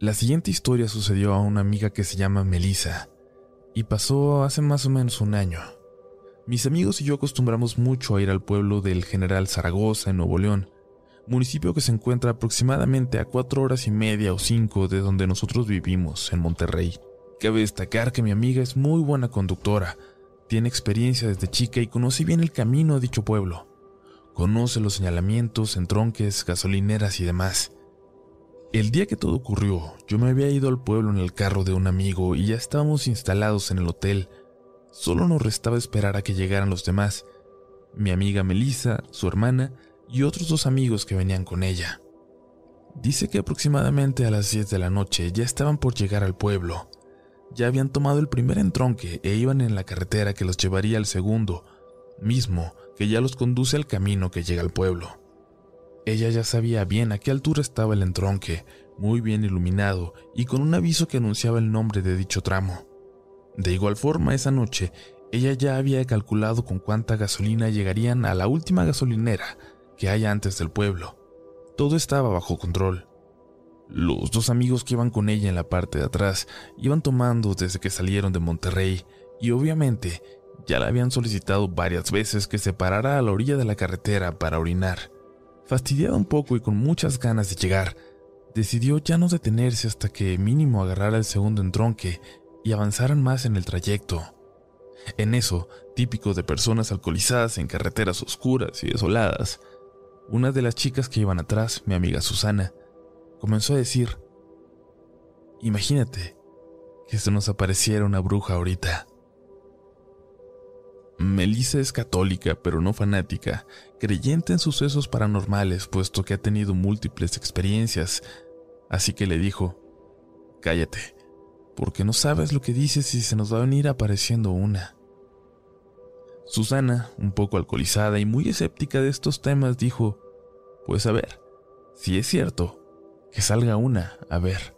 La siguiente historia sucedió a una amiga que se llama Melissa y pasó hace más o menos un año. Mis amigos y yo acostumbramos mucho a ir al pueblo del General Zaragoza en Nuevo León, municipio que se encuentra aproximadamente a cuatro horas y media o cinco de donde nosotros vivimos, en Monterrey. Cabe destacar que mi amiga es muy buena conductora, tiene experiencia desde chica y conoce bien el camino a dicho pueblo. Conoce los señalamientos, entronques, gasolineras y demás. El día que todo ocurrió, yo me había ido al pueblo en el carro de un amigo y ya estábamos instalados en el hotel. Solo nos restaba esperar a que llegaran los demás, mi amiga Melissa, su hermana y otros dos amigos que venían con ella. Dice que aproximadamente a las 10 de la noche ya estaban por llegar al pueblo. Ya habían tomado el primer entronque e iban en la carretera que los llevaría al segundo, mismo que ya los conduce al camino que llega al pueblo. Ella ya sabía bien a qué altura estaba el entronque, muy bien iluminado y con un aviso que anunciaba el nombre de dicho tramo. De igual forma, esa noche, ella ya había calculado con cuánta gasolina llegarían a la última gasolinera que hay antes del pueblo. Todo estaba bajo control. Los dos amigos que iban con ella en la parte de atrás iban tomando desde que salieron de Monterrey y obviamente ya la habían solicitado varias veces que se parara a la orilla de la carretera para orinar. Fastidiado un poco y con muchas ganas de llegar, decidió ya no detenerse hasta que mínimo agarrara el segundo entronque y avanzaran más en el trayecto. En eso, típico de personas alcoholizadas en carreteras oscuras y desoladas, una de las chicas que iban atrás, mi amiga Susana, comenzó a decir, Imagínate que se nos apareciera una bruja ahorita. Melissa es católica, pero no fanática, creyente en sucesos paranormales, puesto que ha tenido múltiples experiencias, así que le dijo, Cállate, porque no sabes lo que dices y se nos va a venir apareciendo una. Susana, un poco alcoholizada y muy escéptica de estos temas, dijo, Pues a ver, si es cierto, que salga una, a ver.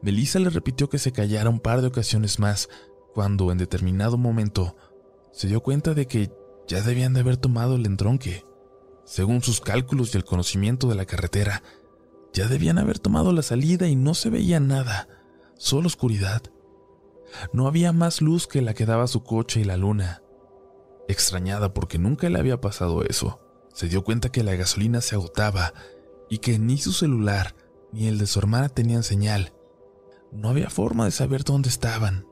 Melissa le repitió que se callara un par de ocasiones más, cuando en determinado momento se dio cuenta de que ya debían de haber tomado el entronque. Según sus cálculos y el conocimiento de la carretera, ya debían haber tomado la salida y no se veía nada, solo oscuridad. No había más luz que la que daba su coche y la luna. Extrañada porque nunca le había pasado eso, se dio cuenta que la gasolina se agotaba y que ni su celular ni el de su hermana tenían señal. No había forma de saber dónde estaban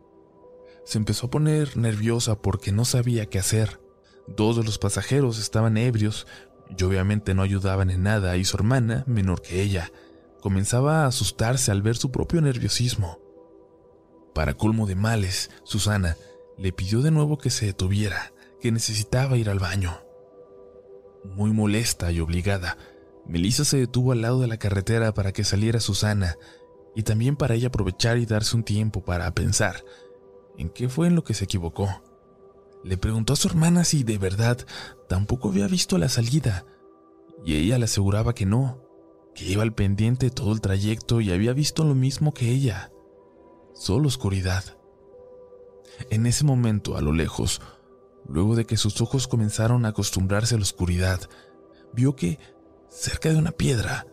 se empezó a poner nerviosa porque no sabía qué hacer. Dos de los pasajeros estaban ebrios y obviamente no ayudaban en nada y su hermana, menor que ella, comenzaba a asustarse al ver su propio nerviosismo. Para colmo de males, Susana le pidió de nuevo que se detuviera, que necesitaba ir al baño. Muy molesta y obligada, Melissa se detuvo al lado de la carretera para que saliera Susana y también para ella aprovechar y darse un tiempo para pensar en qué fue en lo que se equivocó. Le preguntó a su hermana si de verdad tampoco había visto la salida, y ella le aseguraba que no, que iba al pendiente todo el trayecto y había visto lo mismo que ella, solo oscuridad. En ese momento, a lo lejos, luego de que sus ojos comenzaron a acostumbrarse a la oscuridad, vio que, cerca de una piedra,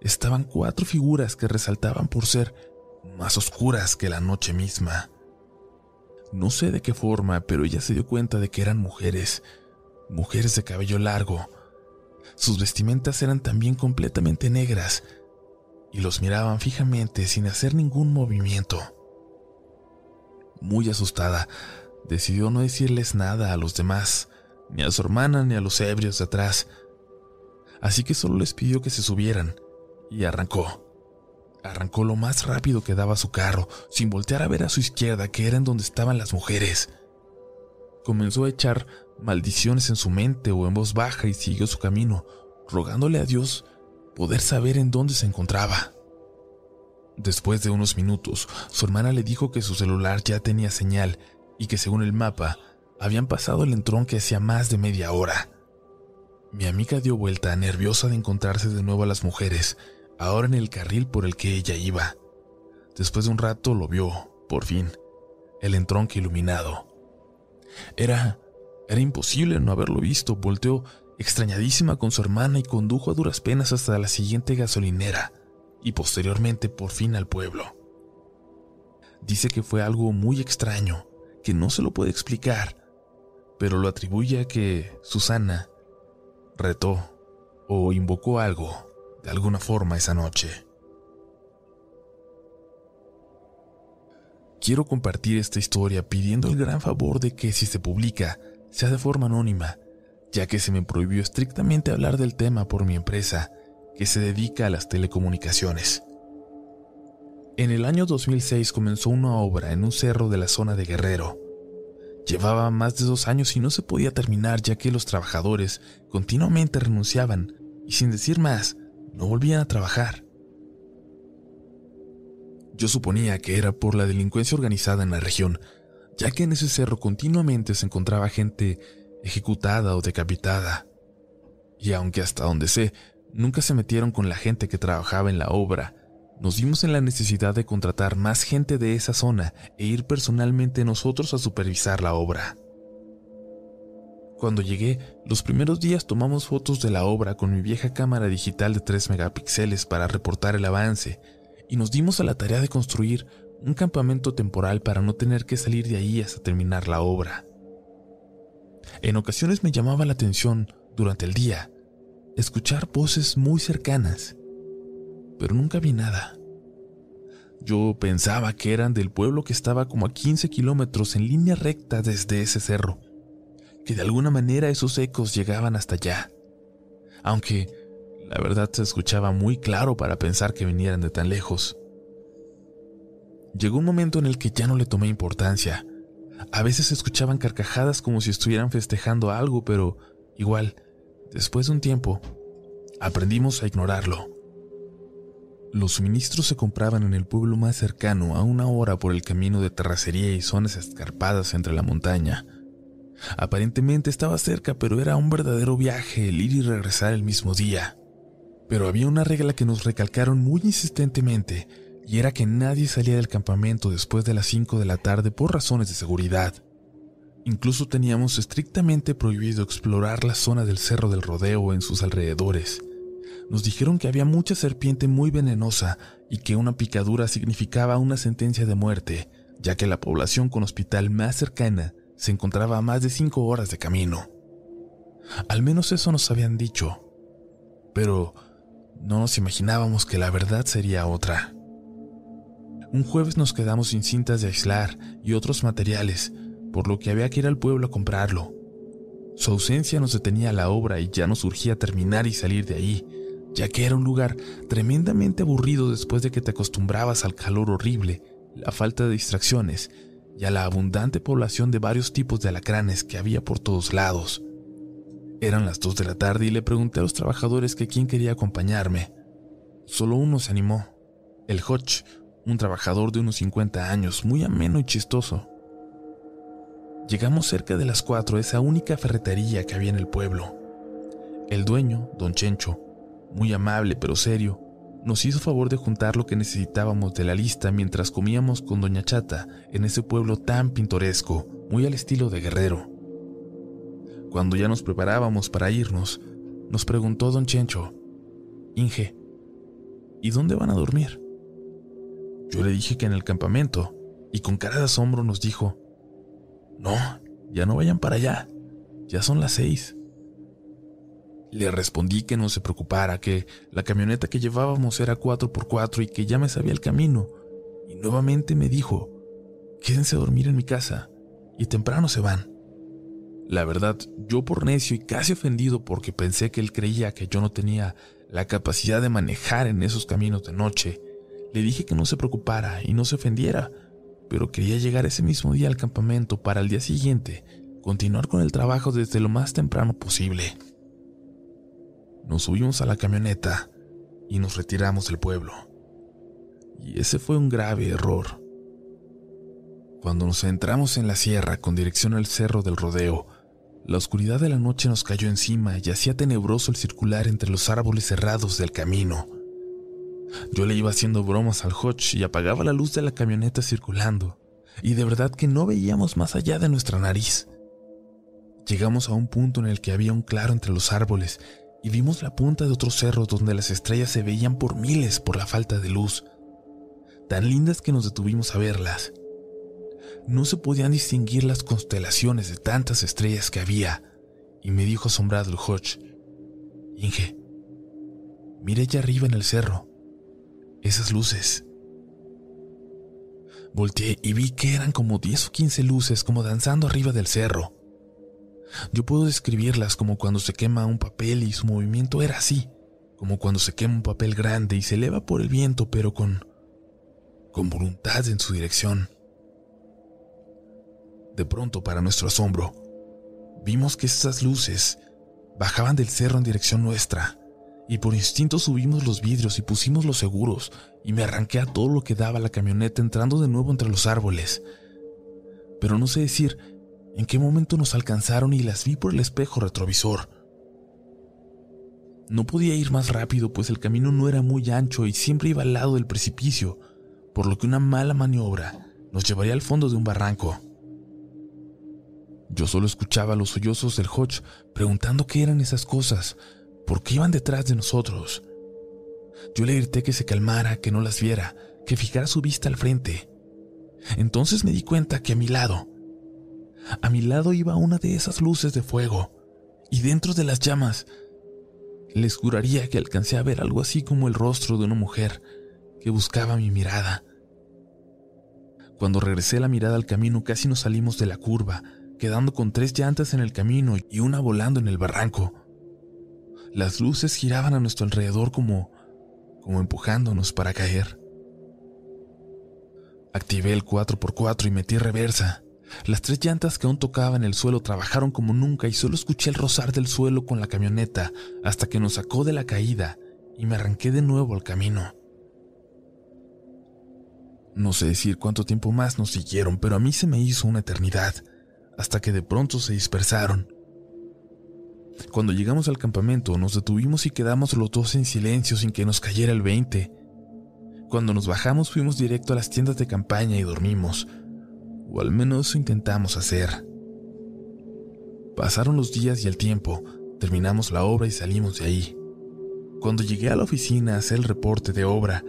estaban cuatro figuras que resaltaban por ser más oscuras que la noche misma. No sé de qué forma, pero ella se dio cuenta de que eran mujeres, mujeres de cabello largo. Sus vestimentas eran también completamente negras y los miraban fijamente sin hacer ningún movimiento. Muy asustada, decidió no decirles nada a los demás, ni a su hermana ni a los ebrios de atrás. Así que solo les pidió que se subieran y arrancó. Arrancó lo más rápido que daba su carro, sin voltear a ver a su izquierda, que era en donde estaban las mujeres. Comenzó a echar maldiciones en su mente o en voz baja y siguió su camino, rogándole a Dios poder saber en dónde se encontraba. Después de unos minutos, su hermana le dijo que su celular ya tenía señal y que según el mapa, habían pasado el entronque hacía más de media hora. Mi amiga dio vuelta, nerviosa de encontrarse de nuevo a las mujeres, ahora en el carril por el que ella iba. Después de un rato lo vio, por fin, el entronque iluminado. Era... era imposible no haberlo visto. Volteó extrañadísima con su hermana y condujo a duras penas hasta la siguiente gasolinera. y posteriormente por fin al pueblo. Dice que fue algo muy extraño, que no se lo puede explicar, pero lo atribuye a que Susana retó o invocó algo de alguna forma esa noche. Quiero compartir esta historia pidiendo el gran favor de que si se publica, sea de forma anónima, ya que se me prohibió estrictamente hablar del tema por mi empresa, que se dedica a las telecomunicaciones. En el año 2006 comenzó una obra en un cerro de la zona de Guerrero. Llevaba más de dos años y no se podía terminar ya que los trabajadores continuamente renunciaban y sin decir más, no volvían a trabajar. Yo suponía que era por la delincuencia organizada en la región, ya que en ese cerro continuamente se encontraba gente ejecutada o decapitada. Y aunque hasta donde sé, nunca se metieron con la gente que trabajaba en la obra, nos vimos en la necesidad de contratar más gente de esa zona e ir personalmente nosotros a supervisar la obra. Cuando llegué, los primeros días tomamos fotos de la obra con mi vieja cámara digital de 3 megapíxeles para reportar el avance, y nos dimos a la tarea de construir un campamento temporal para no tener que salir de ahí hasta terminar la obra. En ocasiones me llamaba la atención, durante el día, escuchar voces muy cercanas, pero nunca vi nada. Yo pensaba que eran del pueblo que estaba como a 15 kilómetros en línea recta desde ese cerro, que de alguna manera esos ecos llegaban hasta allá, aunque la verdad se escuchaba muy claro para pensar que vinieran de tan lejos. Llegó un momento en el que ya no le tomé importancia. A veces se escuchaban carcajadas como si estuvieran festejando algo, pero igual, después de un tiempo, aprendimos a ignorarlo. Los suministros se compraban en el pueblo más cercano a una hora por el camino de terracería y zonas escarpadas entre la montaña. Aparentemente estaba cerca, pero era un verdadero viaje el ir y regresar el mismo día. Pero había una regla que nos recalcaron muy insistentemente, y era que nadie salía del campamento después de las 5 de la tarde por razones de seguridad. Incluso teníamos estrictamente prohibido explorar la zona del Cerro del Rodeo en sus alrededores. Nos dijeron que había mucha serpiente muy venenosa y que una picadura significaba una sentencia de muerte, ya que la población con hospital más cercana se encontraba a más de 5 horas de camino. Al menos eso nos habían dicho. Pero no nos imaginábamos que la verdad sería otra. Un jueves nos quedamos sin cintas de aislar y otros materiales, por lo que había que ir al pueblo a comprarlo. Su ausencia nos detenía la obra y ya nos urgía terminar y salir de ahí, ya que era un lugar tremendamente aburrido después de que te acostumbrabas al calor horrible, la falta de distracciones y a la abundante población de varios tipos de alacranes que había por todos lados. Eran las dos de la tarde y le pregunté a los trabajadores que quién quería acompañarme. Solo uno se animó, el Hodge, un trabajador de unos 50 años, muy ameno y chistoso. Llegamos cerca de las cuatro a esa única ferretería que había en el pueblo. El dueño, don Chencho, muy amable pero serio, nos hizo favor de juntar lo que necesitábamos de la lista mientras comíamos con doña Chata en ese pueblo tan pintoresco, muy al estilo de Guerrero. Cuando ya nos preparábamos para irnos, nos preguntó don Chencho, Inge, ¿y dónde van a dormir? Yo le dije que en el campamento, y con cara de asombro nos dijo, No, ya no vayan para allá, ya son las seis. Le respondí que no se preocupara, que la camioneta que llevábamos era 4x4 y que ya me sabía el camino, y nuevamente me dijo, Quédense a dormir en mi casa, y temprano se van. La verdad, yo por necio y casi ofendido porque pensé que él creía que yo no tenía la capacidad de manejar en esos caminos de noche, le dije que no se preocupara y no se ofendiera, pero quería llegar ese mismo día al campamento para el día siguiente continuar con el trabajo desde lo más temprano posible. Nos subimos a la camioneta y nos retiramos del pueblo. Y ese fue un grave error. Cuando nos entramos en la sierra con dirección al cerro del rodeo, la oscuridad de la noche nos cayó encima y hacía tenebroso el circular entre los árboles cerrados del camino. Yo le iba haciendo bromas al Hodge y apagaba la luz de la camioneta circulando, y de verdad que no veíamos más allá de nuestra nariz. Llegamos a un punto en el que había un claro entre los árboles, y vimos la punta de otro cerro donde las estrellas se veían por miles por la falta de luz, tan lindas que nos detuvimos a verlas. No se podían distinguir las constelaciones de tantas estrellas que había, y me dijo asombrado el Hodge, Inge, mire allá arriba en el cerro, esas luces. Volteé y vi que eran como 10 o 15 luces como danzando arriba del cerro. Yo puedo describirlas como cuando se quema un papel y su movimiento era así, como cuando se quema un papel grande y se eleva por el viento pero con con voluntad en su dirección. De pronto, para nuestro asombro, vimos que esas luces bajaban del cerro en dirección nuestra, y por instinto subimos los vidrios y pusimos los seguros, y me arranqué a todo lo que daba la camioneta entrando de nuevo entre los árboles. Pero no sé decir en qué momento nos alcanzaron y las vi por el espejo retrovisor. No podía ir más rápido, pues el camino no era muy ancho y siempre iba al lado del precipicio, por lo que una mala maniobra nos llevaría al fondo de un barranco. Yo solo escuchaba los sollozos del Hodge preguntando qué eran esas cosas, por qué iban detrás de nosotros. Yo le grité que se calmara, que no las viera, que fijara su vista al frente. Entonces me di cuenta que a mi lado, a mi lado iba una de esas luces de fuego, y dentro de las llamas, les juraría que alcancé a ver algo así como el rostro de una mujer que buscaba mi mirada. Cuando regresé la mirada al camino casi nos salimos de la curva, quedando con tres llantas en el camino y una volando en el barranco. Las luces giraban a nuestro alrededor como como empujándonos para caer. Activé el 4x4 y metí reversa. Las tres llantas que aún tocaban el suelo trabajaron como nunca y solo escuché el rozar del suelo con la camioneta hasta que nos sacó de la caída y me arranqué de nuevo al camino. No sé decir cuánto tiempo más nos siguieron, pero a mí se me hizo una eternidad, hasta que de pronto se dispersaron. Cuando llegamos al campamento nos detuvimos y quedamos los dos en silencio sin que nos cayera el 20. Cuando nos bajamos fuimos directo a las tiendas de campaña y dormimos, o al menos intentamos hacer. Pasaron los días y el tiempo, terminamos la obra y salimos de ahí. Cuando llegué a la oficina a hacer el reporte de obra,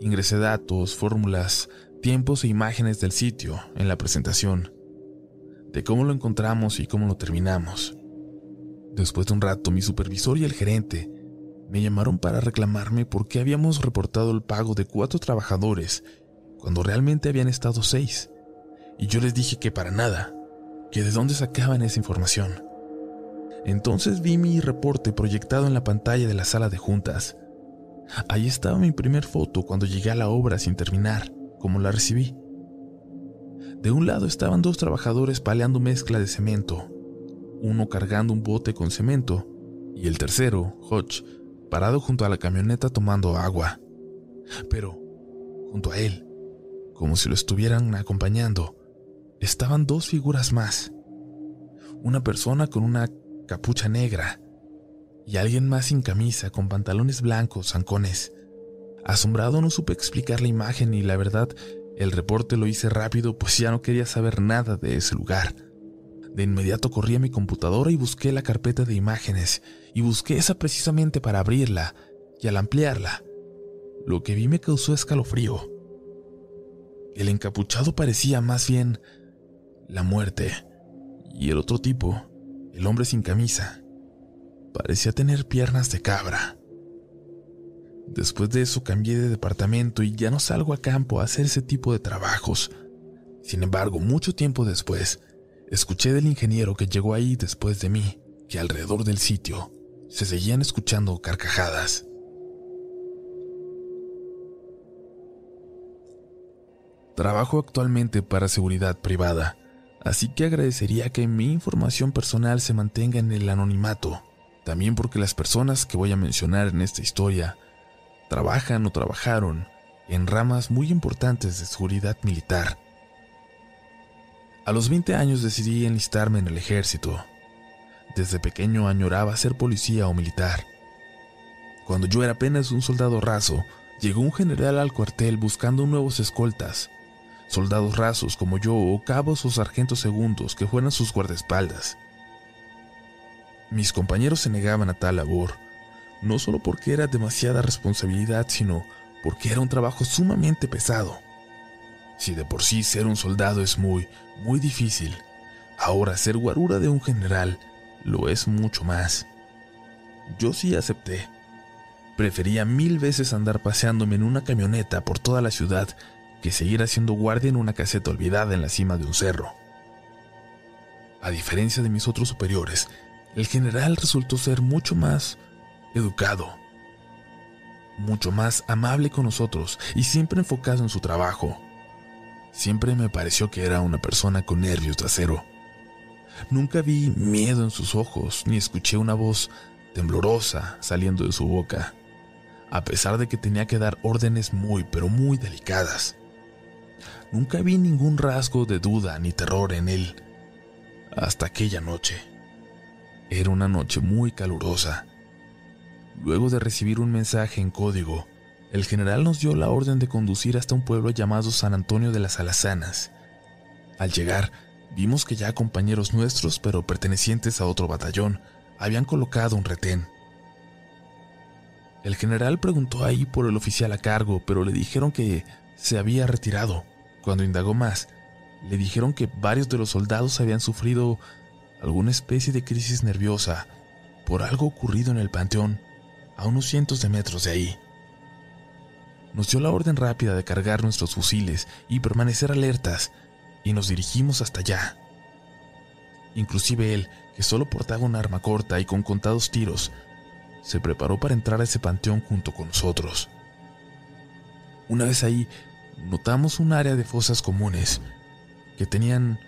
ingresé datos, fórmulas, tiempos e imágenes del sitio en la presentación, de cómo lo encontramos y cómo lo terminamos. Después de un rato, mi supervisor y el gerente me llamaron para reclamarme por qué habíamos reportado el pago de cuatro trabajadores cuando realmente habían estado seis y yo les dije que para nada, que de dónde sacaban esa información. Entonces vi mi reporte proyectado en la pantalla de la sala de juntas. Ahí estaba mi primer foto cuando llegué a la obra sin terminar, como la recibí. De un lado estaban dos trabajadores paleando mezcla de cemento, uno cargando un bote con cemento y el tercero, Hodge, parado junto a la camioneta tomando agua. Pero, junto a él, como si lo estuvieran acompañando, estaban dos figuras más. Una persona con una capucha negra y alguien más sin camisa, con pantalones blancos, zancones. Asombrado no supe explicar la imagen y la verdad, el reporte lo hice rápido pues ya no quería saber nada de ese lugar. De inmediato corrí a mi computadora y busqué la carpeta de imágenes, y busqué esa precisamente para abrirla, y al ampliarla, lo que vi me causó escalofrío. El encapuchado parecía más bien la muerte, y el otro tipo, el hombre sin camisa, parecía tener piernas de cabra. Después de eso cambié de departamento y ya no salgo a campo a hacer ese tipo de trabajos. Sin embargo, mucho tiempo después, escuché del ingeniero que llegó ahí después de mí que alrededor del sitio se seguían escuchando carcajadas. Trabajo actualmente para seguridad privada Así que agradecería que mi información personal se mantenga en el anonimato, también porque las personas que voy a mencionar en esta historia trabajan o trabajaron en ramas muy importantes de seguridad militar. A los 20 años decidí enlistarme en el ejército. Desde pequeño añoraba ser policía o militar. Cuando yo era apenas un soldado raso, llegó un general al cuartel buscando nuevos escoltas soldados rasos como yo o cabos o sargentos segundos que fueran sus guardaespaldas. Mis compañeros se negaban a tal labor, no solo porque era demasiada responsabilidad, sino porque era un trabajo sumamente pesado. Si de por sí ser un soldado es muy, muy difícil, ahora ser guarura de un general lo es mucho más. Yo sí acepté. Prefería mil veces andar paseándome en una camioneta por toda la ciudad que seguir haciendo guardia en una caseta olvidada en la cima de un cerro. A diferencia de mis otros superiores, el general resultó ser mucho más educado, mucho más amable con nosotros y siempre enfocado en su trabajo. Siempre me pareció que era una persona con nervios de acero. Nunca vi miedo en sus ojos, ni escuché una voz temblorosa saliendo de su boca, a pesar de que tenía que dar órdenes muy, pero muy delicadas. Nunca vi ningún rasgo de duda ni terror en él, hasta aquella noche. Era una noche muy calurosa. Luego de recibir un mensaje en código, el general nos dio la orden de conducir hasta un pueblo llamado San Antonio de las Alazanas. Al llegar, vimos que ya compañeros nuestros, pero pertenecientes a otro batallón, habían colocado un retén. El general preguntó ahí por el oficial a cargo, pero le dijeron que se había retirado. Cuando indagó más, le dijeron que varios de los soldados habían sufrido alguna especie de crisis nerviosa por algo ocurrido en el panteón a unos cientos de metros de ahí nos dio la orden rápida de cargar nuestros fusiles y permanecer alertas, y nos dirigimos hasta allá. Inclusive él, que solo portaba un arma corta y con contados tiros, se preparó para entrar a ese panteón junto con nosotros. Una vez ahí, notamos un área de fosas comunes que tenían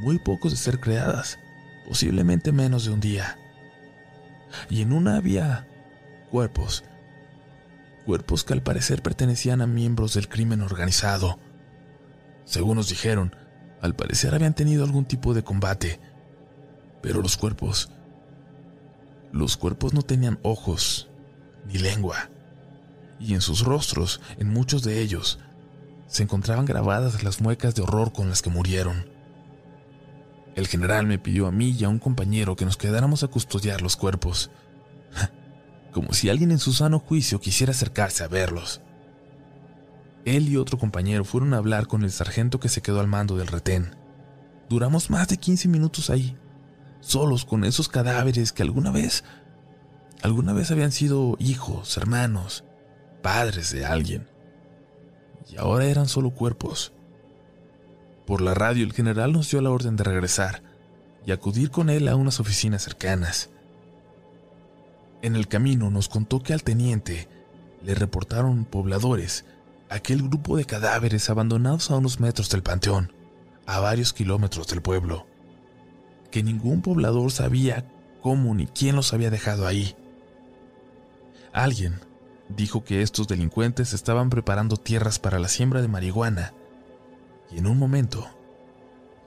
muy pocos de ser creadas, posiblemente menos de un día. Y en una había cuerpos cuerpos que al parecer pertenecían a miembros del crimen organizado. Según nos dijeron, al parecer habían tenido algún tipo de combate, pero los cuerpos... Los cuerpos no tenían ojos ni lengua, y en sus rostros, en muchos de ellos, se encontraban grabadas las muecas de horror con las que murieron. El general me pidió a mí y a un compañero que nos quedáramos a custodiar los cuerpos como si alguien en su sano juicio quisiera acercarse a verlos. Él y otro compañero fueron a hablar con el sargento que se quedó al mando del retén. Duramos más de 15 minutos ahí, solos con esos cadáveres que alguna vez, alguna vez habían sido hijos, hermanos, padres de alguien. Y ahora eran solo cuerpos. Por la radio el general nos dio la orden de regresar y acudir con él a unas oficinas cercanas. En el camino nos contó que al teniente le reportaron pobladores aquel grupo de cadáveres abandonados a unos metros del panteón, a varios kilómetros del pueblo, que ningún poblador sabía cómo ni quién los había dejado ahí. Alguien dijo que estos delincuentes estaban preparando tierras para la siembra de marihuana, y en un momento,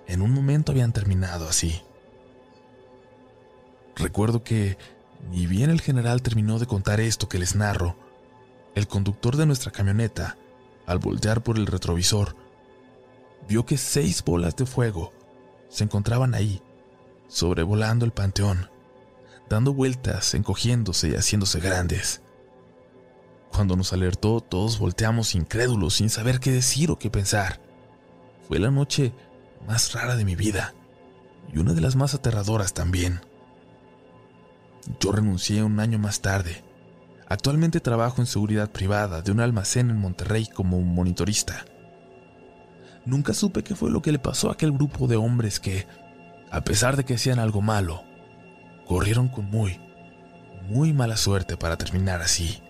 en un momento habían terminado así. Recuerdo que ni bien el general terminó de contar esto que les narro, el conductor de nuestra camioneta, al voltear por el retrovisor, vio que seis bolas de fuego se encontraban ahí, sobrevolando el panteón, dando vueltas, encogiéndose y haciéndose grandes. Cuando nos alertó, todos volteamos incrédulos, sin saber qué decir o qué pensar. Fue la noche más rara de mi vida y una de las más aterradoras también. Yo renuncié un año más tarde. Actualmente trabajo en seguridad privada de un almacén en Monterrey como un monitorista. Nunca supe qué fue lo que le pasó a aquel grupo de hombres que, a pesar de que hacían algo malo, corrieron con muy, muy mala suerte para terminar así.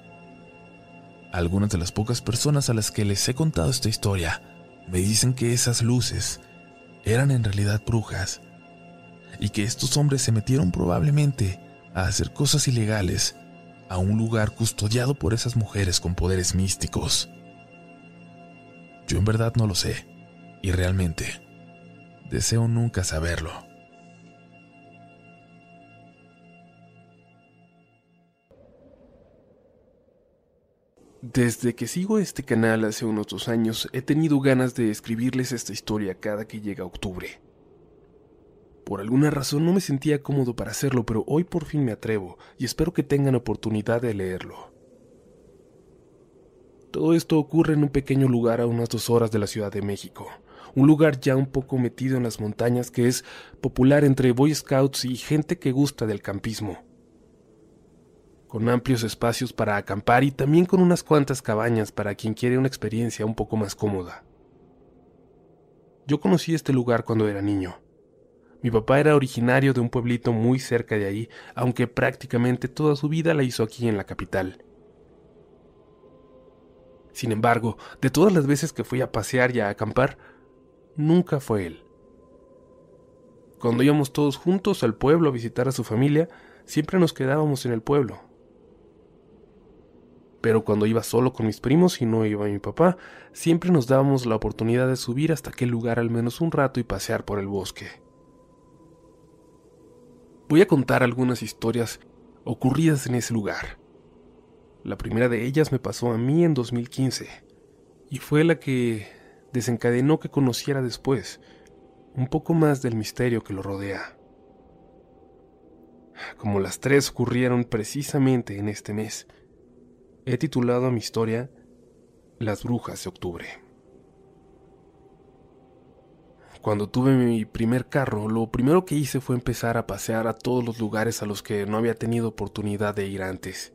Algunas de las pocas personas a las que les he contado esta historia me dicen que esas luces eran en realidad brujas y que estos hombres se metieron probablemente a hacer cosas ilegales a un lugar custodiado por esas mujeres con poderes místicos. Yo en verdad no lo sé, y realmente deseo nunca saberlo. Desde que sigo este canal hace unos dos años, he tenido ganas de escribirles esta historia cada que llega octubre Por alguna razón no me sentía cómodo para hacerlo, pero hoy por fin me atrevo y espero que tengan oportunidad de leerlo. Todo esto ocurre en un pequeño lugar a unas dos horas de la Ciudad de México, un lugar ya un poco metido en las montañas que es popular entre Boy Scouts y gente que gusta del campismo. Con amplios espacios para acampar y también con unas cuantas cabañas para quien quiere una experiencia un poco más cómoda. Yo conocí este lugar cuando era niño. Mi papá era originario de un pueblito muy cerca de ahí, aunque prácticamente toda su vida la hizo aquí en la capital. Sin embargo, de todas las veces que fui a pasear y a acampar, nunca fue él. Cuando íbamos todos juntos al pueblo a visitar a su familia, siempre nos quedábamos en el pueblo. Pero cuando iba solo con mis primos y no iba mi papá, siempre nos dábamos la oportunidad de subir hasta aquel lugar al menos un rato y pasear por el bosque. Voy a contar algunas historias ocurridas en ese lugar. La primera de ellas me pasó a mí en 2015 y fue la que desencadenó que conociera después un poco más del misterio que lo rodea. Como las tres ocurrieron precisamente en este mes, he titulado a mi historia Las brujas de octubre. Cuando tuve mi primer carro, lo primero que hice fue empezar a pasear a todos los lugares a los que no había tenido oportunidad de ir antes.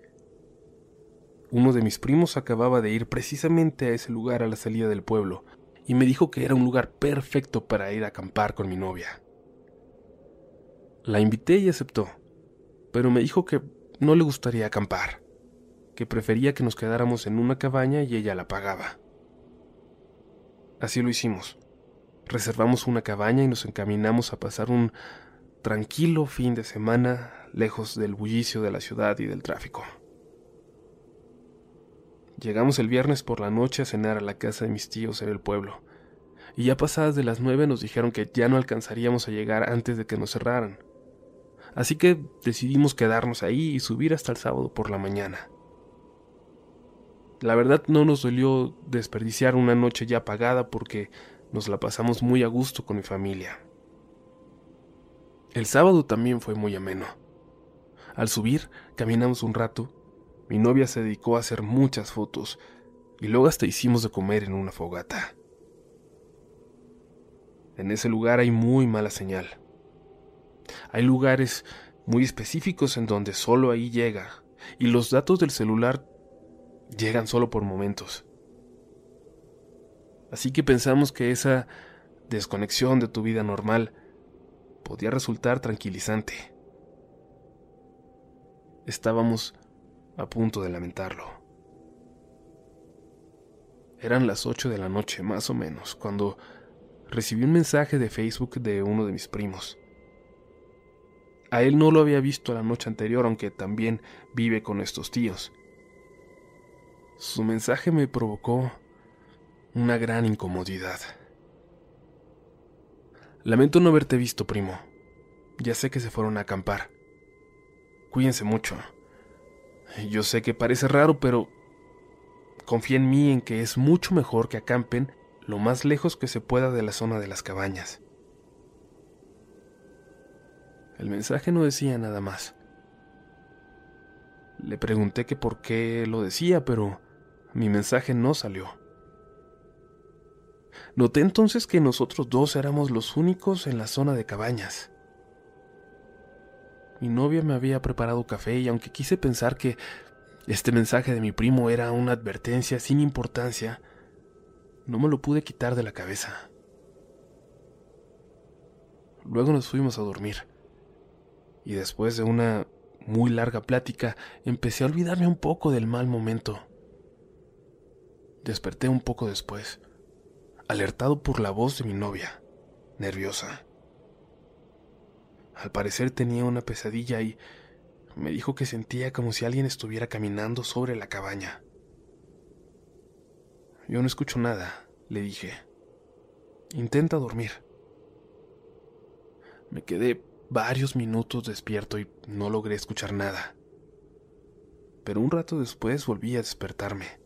Uno de mis primos acababa de ir precisamente a ese lugar a la salida del pueblo y me dijo que era un lugar perfecto para ir a acampar con mi novia. La invité y aceptó, pero me dijo que no le gustaría acampar, que prefería que nos quedáramos en una cabaña y ella la pagaba. Así lo hicimos. Reservamos una cabaña y nos encaminamos a pasar un tranquilo fin de semana lejos del bullicio de la ciudad y del tráfico. Llegamos el viernes por la noche a cenar a la casa de mis tíos en el pueblo, y ya pasadas de las nueve nos dijeron que ya no alcanzaríamos a llegar antes de que nos cerraran. Así que decidimos quedarnos ahí y subir hasta el sábado por la mañana. La verdad no nos dolió desperdiciar una noche ya pagada porque nos la pasamos muy a gusto con mi familia. El sábado también fue muy ameno. Al subir, caminamos un rato mi novia se dedicó a hacer muchas fotos y luego hasta hicimos de comer en una fogata. En ese lugar hay muy mala señal. Hay lugares muy específicos en donde solo ahí llega y los datos del celular llegan solo por momentos. Así que pensamos que esa desconexión de tu vida normal podía resultar tranquilizante. Estábamos a punto de lamentarlo. Eran las ocho de la noche, más o menos, cuando recibí un mensaje de Facebook de uno de mis primos. A él no lo había visto la noche anterior, aunque también vive con estos tíos. Su mensaje me provocó una gran incomodidad. Lamento no haberte visto, primo. Ya sé que se fueron a acampar. Cuídense mucho. Yo sé que parece raro, pero confía en mí en que es mucho mejor que acampen lo más lejos que se pueda de la zona de las cabañas. El mensaje no decía nada más. Le pregunté que por qué lo decía, pero mi mensaje no salió. Noté entonces que nosotros dos éramos los únicos en la zona de cabañas. Mi novia me había preparado café y aunque quise pensar que este mensaje de mi primo era una advertencia sin importancia, no me lo pude quitar de la cabeza. Luego nos fuimos a dormir. Y después de una muy larga plática, empecé a olvidarme un poco del mal momento. Desperté un poco después, alertado por la voz de mi novia, nerviosa. Al parecer tenía una pesadilla y me dijo que sentía como si alguien estuviera caminando sobre la cabaña. Yo no escucho nada, le dije. Intenta dormir. Me quedé varios minutos despierto y no logré escuchar nada. Pero un rato después volví a despertarme.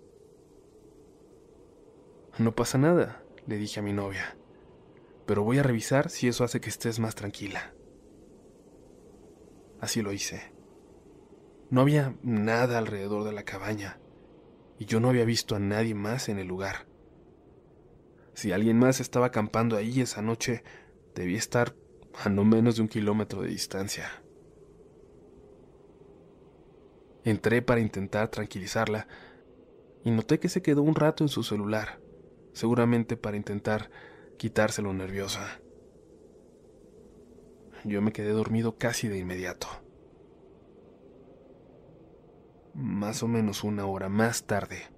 No pasa nada, le dije a mi novia, pero voy a revisar si eso hace que estés más tranquila. así lo hice. No había nada alrededor de la cabaña, y yo no había visto a nadie más en el lugar. Si alguien más estaba acampando ahí esa noche, debía estar a no menos de un kilómetro de distancia. Entré para intentar tranquilizarla y noté que se quedó un rato en su celular, seguramente para intentar quitárselo nerviosa. Yo me quedé dormido casi de inmediato. Más o menos una hora más tarde,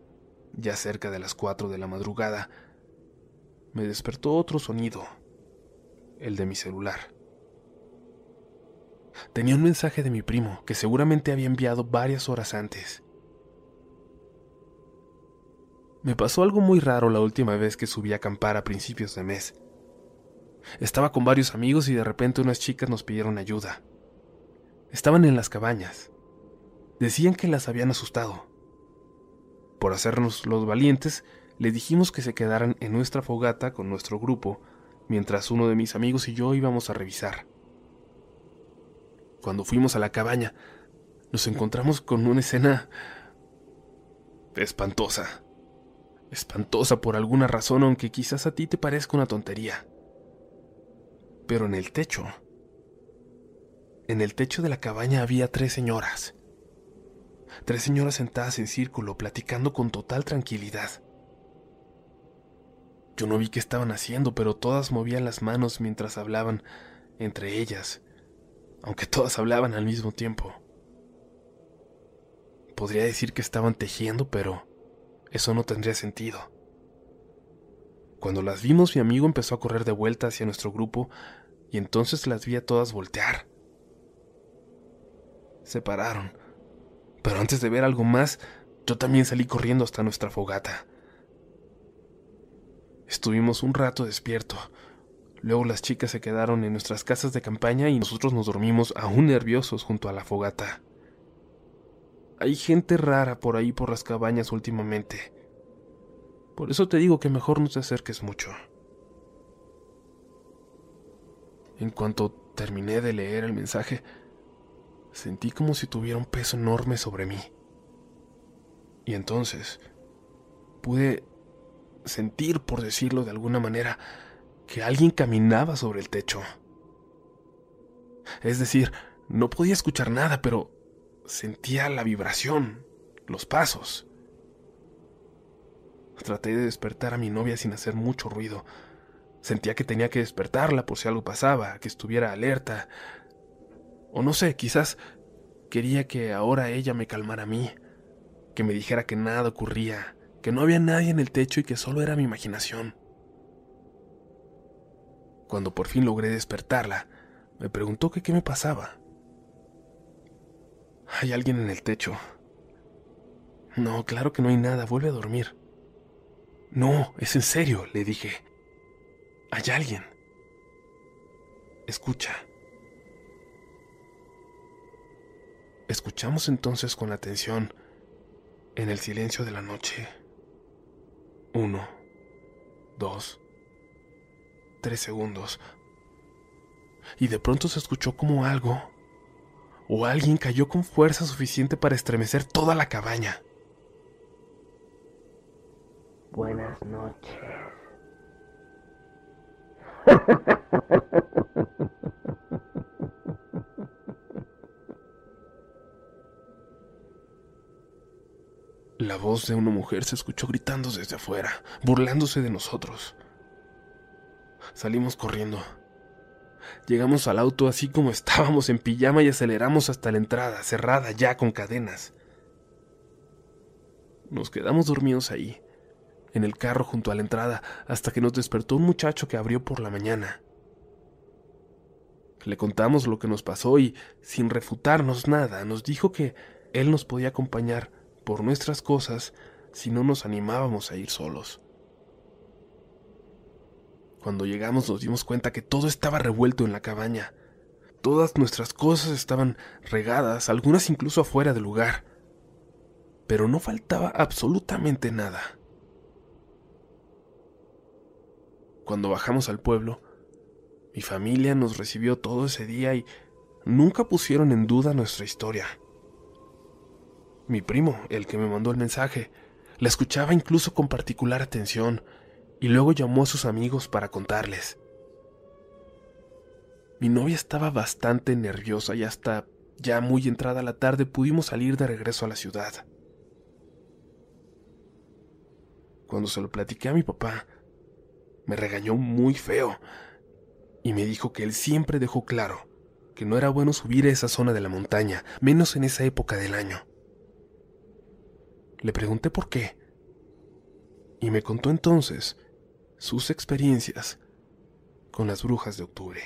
ya cerca de las cuatro de la madrugada, me despertó otro sonido, el de mi celular. Tenía un mensaje de mi primo que seguramente había enviado varias horas antes. Me pasó algo muy raro la última vez que subí a acampar a principios de mes. Estaba con varios amigos y de repente unas chicas nos pidieron ayuda. Estaban en las cabañas. Decían que las habían asustado. Por hacernos los valientes, les dijimos que se quedaran en nuestra fogata con nuestro grupo, mientras uno de mis amigos y yo íbamos a revisar. Cuando fuimos a la cabaña, nos encontramos con una escena espantosa. Espantosa por alguna razón, aunque quizás a ti te parezca una tontería. Pero en el techo, en el techo de la cabaña había tres señoras. Tres señoras sentadas en círculo, platicando con total tranquilidad. Yo no vi qué estaban haciendo, pero todas movían las manos mientras hablaban entre ellas, aunque todas hablaban al mismo tiempo. Podría decir que estaban tejiendo, pero eso no tendría sentido. Cuando las vimos, mi amigo empezó a correr de vuelta hacia nuestro grupo y entonces las vi a todas voltear. Se pararon, pero antes de ver algo más, yo también salí corriendo hasta nuestra fogata. Estuvimos un rato despierto. Luego las chicas se quedaron en nuestras casas de campaña y nosotros nos dormimos aún nerviosos junto a la fogata. Hay gente rara por ahí por las cabañas últimamente. Por eso te digo que mejor no te acerques mucho. En cuanto terminé de leer el mensaje, sentí como si tuviera un peso enorme sobre mí. Y entonces pude sentir, por decirlo de alguna manera, que alguien caminaba sobre el techo. Es decir, no podía escuchar nada, pero Sentía la vibración, los pasos. Traté de despertar a mi novia sin hacer mucho ruido. Sentía que tenía que despertarla por si algo pasaba, que estuviera alerta. O no sé, quizás quería que ahora ella me calmara a mí, que me dijera que nada ocurría, que no había nadie en el techo y que solo era mi imaginación. Cuando por fin logré despertarla, me preguntó que qué me pasaba. Hay alguien en el techo. No, claro que no hay nada, vuelve a dormir. No, es en serio, le dije. Hay alguien. Escucha. Escuchamos entonces con atención en el silencio de la noche. Uno, dos, tres segundos. Y de pronto se escuchó como algo o alguien cayó con fuerza suficiente para estremecer toda la cabaña. Buenas noches. La voz de una mujer se escuchó gritando desde afuera, burlándose de nosotros. Salimos corriendo. Llegamos al auto así como estábamos en pijama y aceleramos hasta la entrada, cerrada ya con cadenas. Nos quedamos dormidos ahí, en el carro junto a la entrada, hasta que nos despertó un muchacho que abrió por la mañana. Le contamos lo que nos pasó y, sin refutarnos nada, nos dijo que él nos podía acompañar por nuestras cosas si no nos animábamos a ir solos. Cuando llegamos nos dimos cuenta que todo estaba revuelto en la cabaña. Todas nuestras cosas estaban regadas, algunas incluso afuera del lugar. Pero no faltaba absolutamente nada. Cuando bajamos al pueblo, mi familia nos recibió todo ese día y nunca pusieron en duda nuestra historia. Mi primo, el que me mandó el mensaje, la escuchaba incluso con particular atención y luego llamó a sus amigos para contarles. Mi novia estaba bastante nerviosa y hasta ya muy entrada la tarde pudimos salir de regreso a la ciudad. Cuando se lo platiqué a mi papá, me regañó muy feo y me dijo que él siempre dejó claro que no era bueno subir a esa zona de la montaña, menos en esa época del año. Le pregunté por qué y me contó entonces sus experiencias con las brujas de octubre.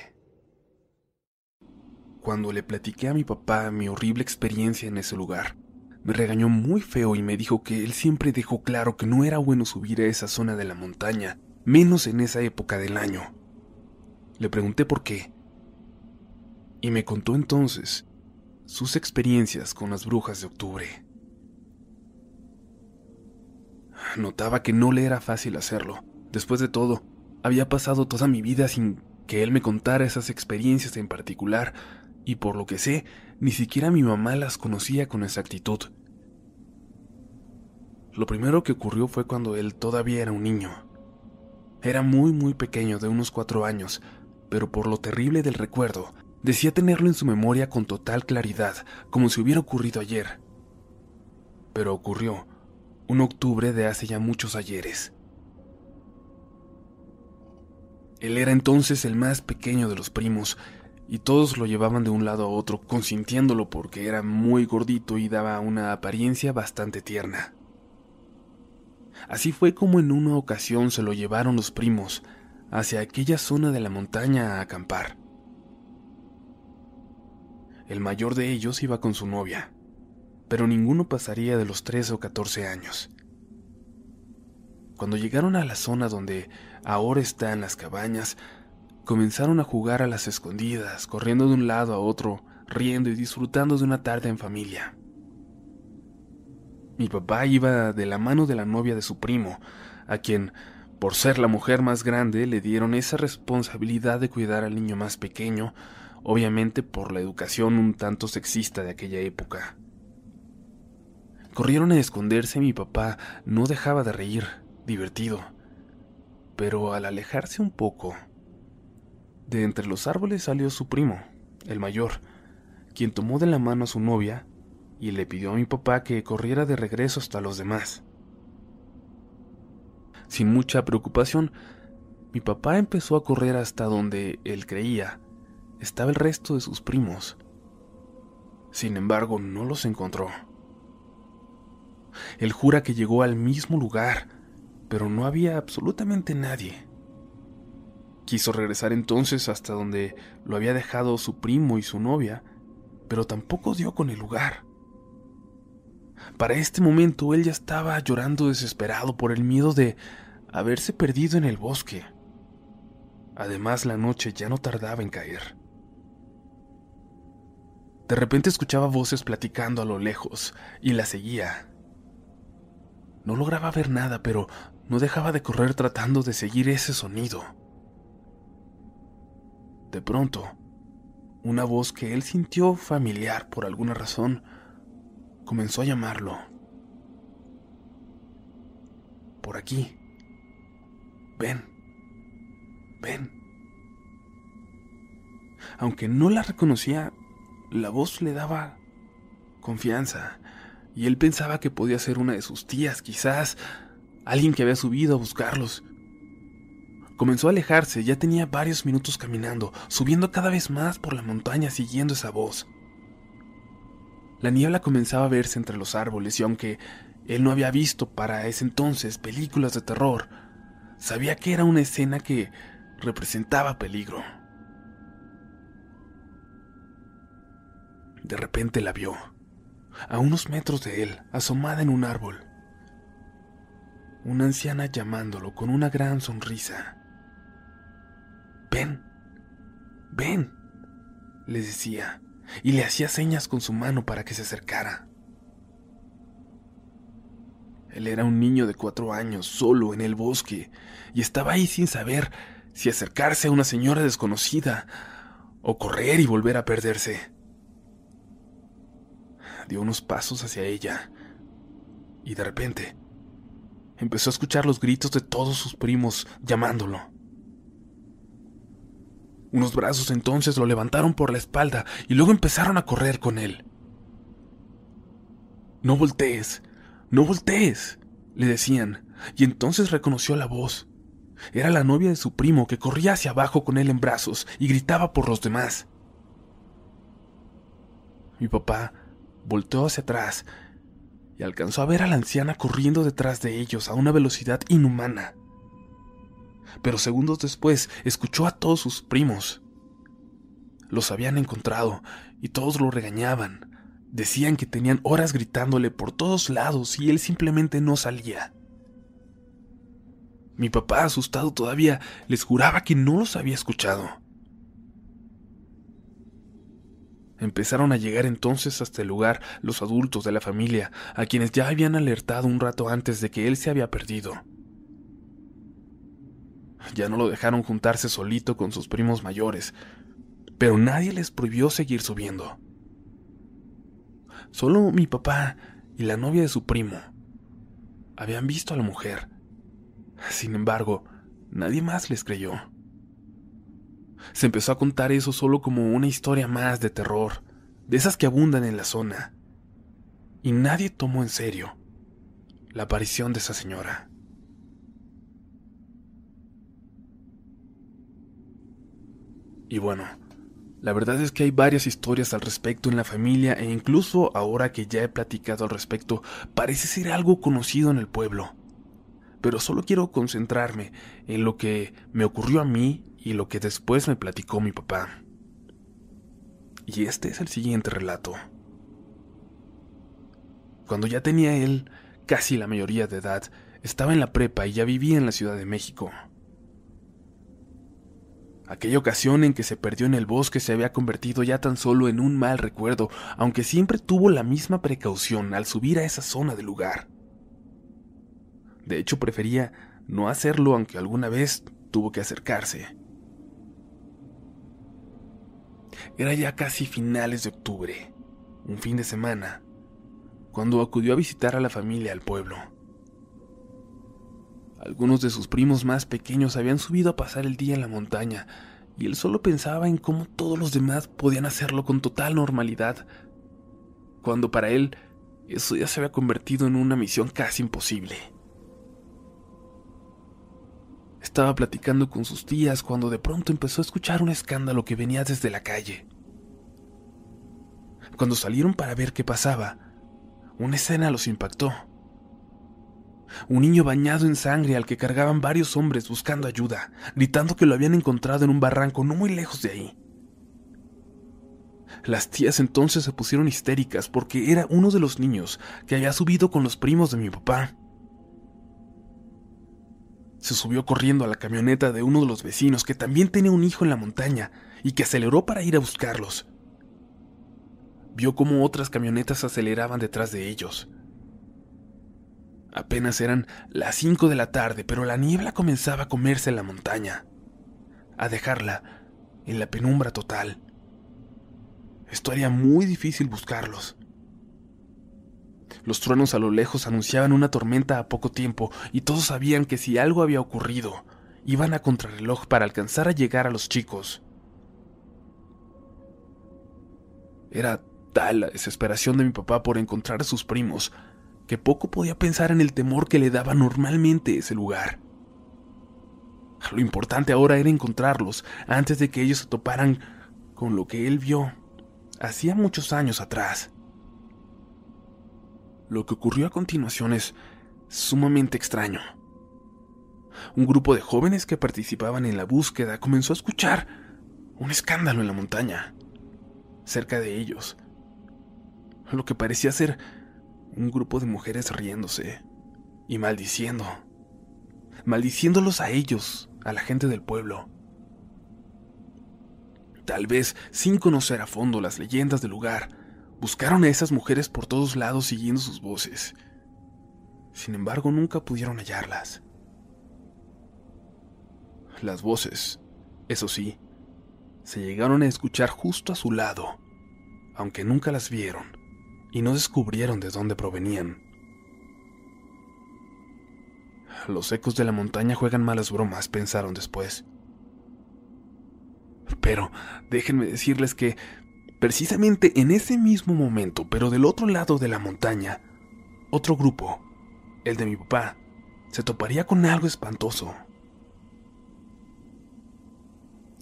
Cuando le platiqué a mi papá mi horrible experiencia en ese lugar, me regañó muy feo y me dijo que él siempre dejó claro que no era bueno subir a esa zona de la montaña, menos en esa época del año. Le pregunté por qué, y me contó entonces sus experiencias con las brujas de octubre. Notaba que no le era fácil hacerlo. Después de todo, había pasado toda mi vida sin que él me contara esas experiencias en particular, y por lo que sé, ni siquiera mi mamá las conocía con exactitud. Lo primero que ocurrió fue cuando él todavía era un niño. Era muy muy pequeño, de unos cuatro años, pero por lo terrible del recuerdo, decía tenerlo en su memoria con total claridad, como si hubiera ocurrido ayer. Pero ocurrió un octubre de hace ya muchos ayeres. Él era entonces el más pequeño de los primos y todos lo llevaban de un lado a otro consintiéndolo porque era muy gordito y daba una apariencia bastante tierna. Así fue como en una ocasión se lo llevaron los primos hacia aquella zona de la montaña a acampar. El mayor de ellos iba con su novia, pero ninguno pasaría de los 13 o 14 años. Cuando llegaron a la zona donde ahora están las cabañas, Comenzaron a jugar a las escondidas, corriendo de un lado a otro, riendo y disfrutando de una tarde en familia. Mi papá iba de la mano de la novia de su primo, a quien, por ser la mujer más grande, le dieron esa responsabilidad de cuidar al niño más pequeño, obviamente por la educación un tanto sexista de aquella época. Corrieron a esconderse y mi papá no dejaba de reír, divertido. Pero al alejarse un poco, de entre los árboles salió su primo, el mayor, quien tomó de la mano a su novia y le pidió a mi papá que corriera de regreso hasta los demás. Sin mucha preocupación, mi papá empezó a correr hasta donde él creía estaba el resto de sus primos. Sin embargo, no los encontró. Él jura que llegó al mismo lugar, pero no había absolutamente nadie. Quiso regresar entonces hasta donde lo había dejado su primo y su novia, pero tampoco dio con el lugar. Para este momento él ya estaba llorando desesperado por el miedo de haberse perdido en el bosque. Además la noche ya no tardaba en caer. De repente escuchaba voces platicando a lo lejos y la seguía. No lograba ver nada, pero no dejaba de correr tratando de seguir ese sonido. De pronto, una voz que él sintió familiar por alguna razón comenzó a llamarlo. Por aquí. Ven. Ven. Aunque no la reconocía, la voz le daba confianza y él pensaba que podía ser una de sus tías, quizás alguien que había subido a buscarlos Comenzó a alejarse, ya tenía varios minutos caminando, subiendo cada vez más por la montaña siguiendo esa voz. La niebla comenzaba a verse entre los árboles y aunque él no había visto para ese entonces películas de terror, sabía que era una escena que representaba peligro. De repente la vio, a unos metros de él, asomada en un árbol. Una anciana llamándolo con una gran sonrisa. Ven, ven, le decía, y le hacía señas con su mano para que se acercara. Él era un niño de cuatro años, solo en el bosque, y estaba ahí sin saber si acercarse a una señora desconocida o correr y volver a perderse. dio unos pasos hacia ella y de repente empezó a escuchar los gritos de todos sus primos llamándolo. Unos brazos entonces lo levantaron por la espalda y luego empezaron a correr con él. No voltees, no voltees, le decían, y entonces reconoció la voz. Era la novia de su primo que corría hacia abajo con él en brazos y gritaba por los demás. Mi papá volteó hacia atrás y alcanzó a ver a la anciana corriendo detrás de ellos a una velocidad inhumana. Pero segundos después escuchó a todos sus primos. Los habían encontrado y todos lo regañaban. Decían que tenían horas gritándole por todos lados y él simplemente no salía. Mi papá, asustado todavía, les juraba que no los había escuchado. Empezaron a llegar entonces hasta el lugar los adultos de la familia, a quienes ya habían alertado un rato antes de que él se había perdido. Ya no lo dejaron juntarse solito con sus primos mayores, pero nadie les prohibió seguir subiendo. Solo mi papá y la novia de su primo habían visto a la mujer. Sin embargo, nadie más les creyó. Se empezó a contar eso solo como una historia más de terror, de esas que abundan en la zona. Y nadie tomó en serio la aparición de esa señora. Y bueno, la verdad es que hay varias historias al respecto en la familia e incluso ahora que ya he platicado al respecto, parece ser algo conocido en el pueblo. Pero solo quiero concentrarme en lo que me ocurrió a mí y lo que después me platicó mi papá. Y este es el siguiente relato. Cuando ya tenía él casi la mayoría de edad, estaba en la prepa y ya vivía en la Ciudad de México. Aquella ocasión en que se perdió en el bosque se había convertido ya tan solo en un mal recuerdo, aunque siempre tuvo la misma precaución al subir a esa zona del lugar. De hecho, prefería no hacerlo aunque alguna vez tuvo que acercarse. Era ya casi finales de octubre, un fin de semana, cuando acudió a visitar a la familia al pueblo. Algunos de sus primos más pequeños habían subido a pasar el día en la montaña, y él solo pensaba en cómo todos los demás podían hacerlo con total normalidad, cuando para él eso ya se había convertido en una misión casi imposible. Estaba platicando con sus tías cuando de pronto empezó a escuchar un escándalo que venía desde la calle. Cuando salieron para ver qué pasaba, una escena los impactó. Un niño bañado en sangre al que cargaban varios hombres buscando ayuda, gritando que lo habían encontrado en un barranco no muy lejos de ahí. Las tías entonces se pusieron histéricas porque era uno de los niños que había subido con los primos de mi papá se subió corriendo a la camioneta de uno de los vecinos que también tenía un hijo en la montaña y que aceleró para ir a buscarlos. Vio cómo otras camionetas aceleraban detrás de ellos. Apenas eran las cinco de la tarde, pero la niebla comenzaba a comerse la montaña, a dejarla en la penumbra total. Esto haría muy difícil buscarlos. Los truenos a lo lejos anunciaban una tormenta a poco tiempo y todos sabían que si algo había ocurrido, iban a contrarreloj para alcanzar a llegar a los chicos. Era tal la desesperación de mi papá por encontrar a sus primos que poco podía pensar en el temor que le daba normalmente ese lugar. Lo importante ahora era encontrarlos antes de que ellos se toparan con lo que él vio hacía muchos años atrás. Lo que ocurrió a continuación es sumamente extraño. Un grupo de jóvenes que participaban en la búsqueda comenzó a escuchar un escándalo en la montaña, cerca de ellos. Lo que parecía ser un grupo de mujeres riéndose y maldiciendo. Maldiciéndolos a ellos, a la gente del pueblo. Tal vez sin conocer a fondo las leyendas del lugar, Buscaron a esas mujeres por todos lados siguiendo sus voces. Sin embargo, nunca pudieron hallarlas. Las voces, eso sí, se llegaron a escuchar justo a su lado, aunque nunca las vieron y no descubrieron de dónde provenían. Los ecos de la montaña juegan malas bromas, pensaron después. Pero déjenme decirles que precisamente en ese mismo momento, pero del otro lado de la montaña, otro grupo, el de mi papá, se toparía con algo espantoso.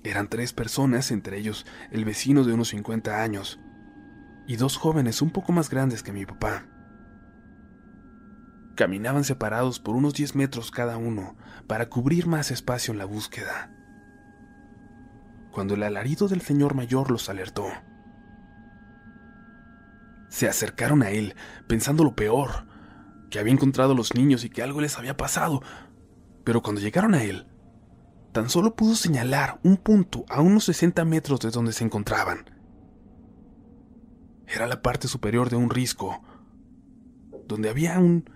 Eran tres personas, entre ellos el vecino de unos 50 años, y dos jóvenes un poco más grandes que mi papá. Caminaban separados por unos 10 metros cada uno para cubrir más espacio en la búsqueda. Cuando el alarido del señor mayor los alertó, se acercaron a él pensando lo peor, que había encontrado a los niños y que algo les había pasado. Pero cuando llegaron a él, tan solo pudo señalar un punto a unos 60 metros de donde se encontraban. Era la parte superior de un risco, donde había un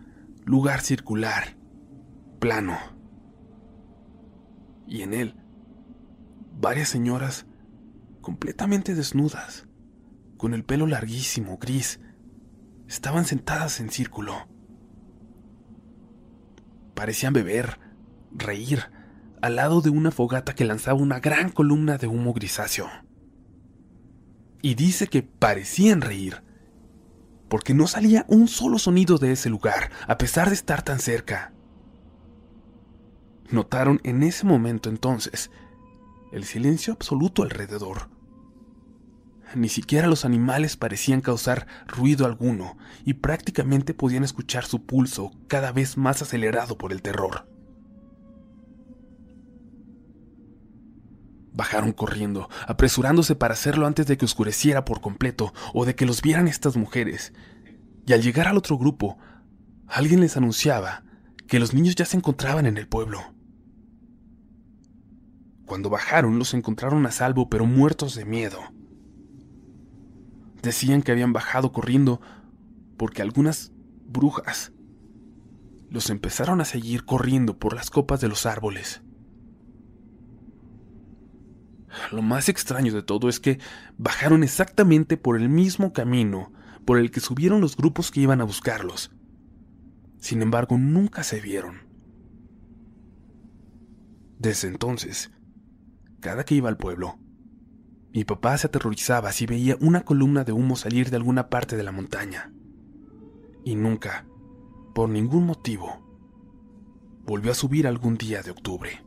lugar circular, plano. Y en él, varias señoras completamente desnudas, con el pelo larguísimo, gris, estaban sentadas en círculo. Parecían beber, reír, al lado de una fogata que lanzaba una gran columna de humo grisáceo y dice que parecían reír, porque no salía un solo sonido de ese lugar, a pesar de estar tan cerca. Notaron en ese momento entonces el silencio absoluto alrededor. Ni siquiera los animales parecían causar ruido alguno y prácticamente podían escuchar su pulso cada vez más acelerado por el terror. Bajaron corriendo, apresurándose para hacerlo antes de que oscureciera por completo o de que los vieran estas mujeres. Y al llegar al otro grupo, alguien les anunciaba que los niños ya se encontraban en el pueblo. Cuando bajaron los encontraron a salvo pero muertos de miedo. Decían que habían bajado corriendo porque algunas brujas los empezaron a seguir corriendo por las copas de los árboles. Lo más extraño de todo es que bajaron exactamente por el mismo camino por el que subieron los grupos que iban a buscarlos. Sin embargo, nunca se vieron. Desde entonces, cada que iba al pueblo, mi papá se aterrorizaba si veía una columna de humo salir de alguna parte de la montaña. Y nunca, por ningún motivo, volvió a subir algún día de octubre.